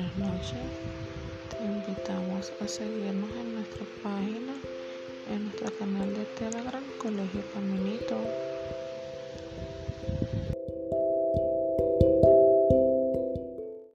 Buenas noches, Te invitamos a seguirnos en nuestra página, en nuestro canal de Telegram Colegio Caminito.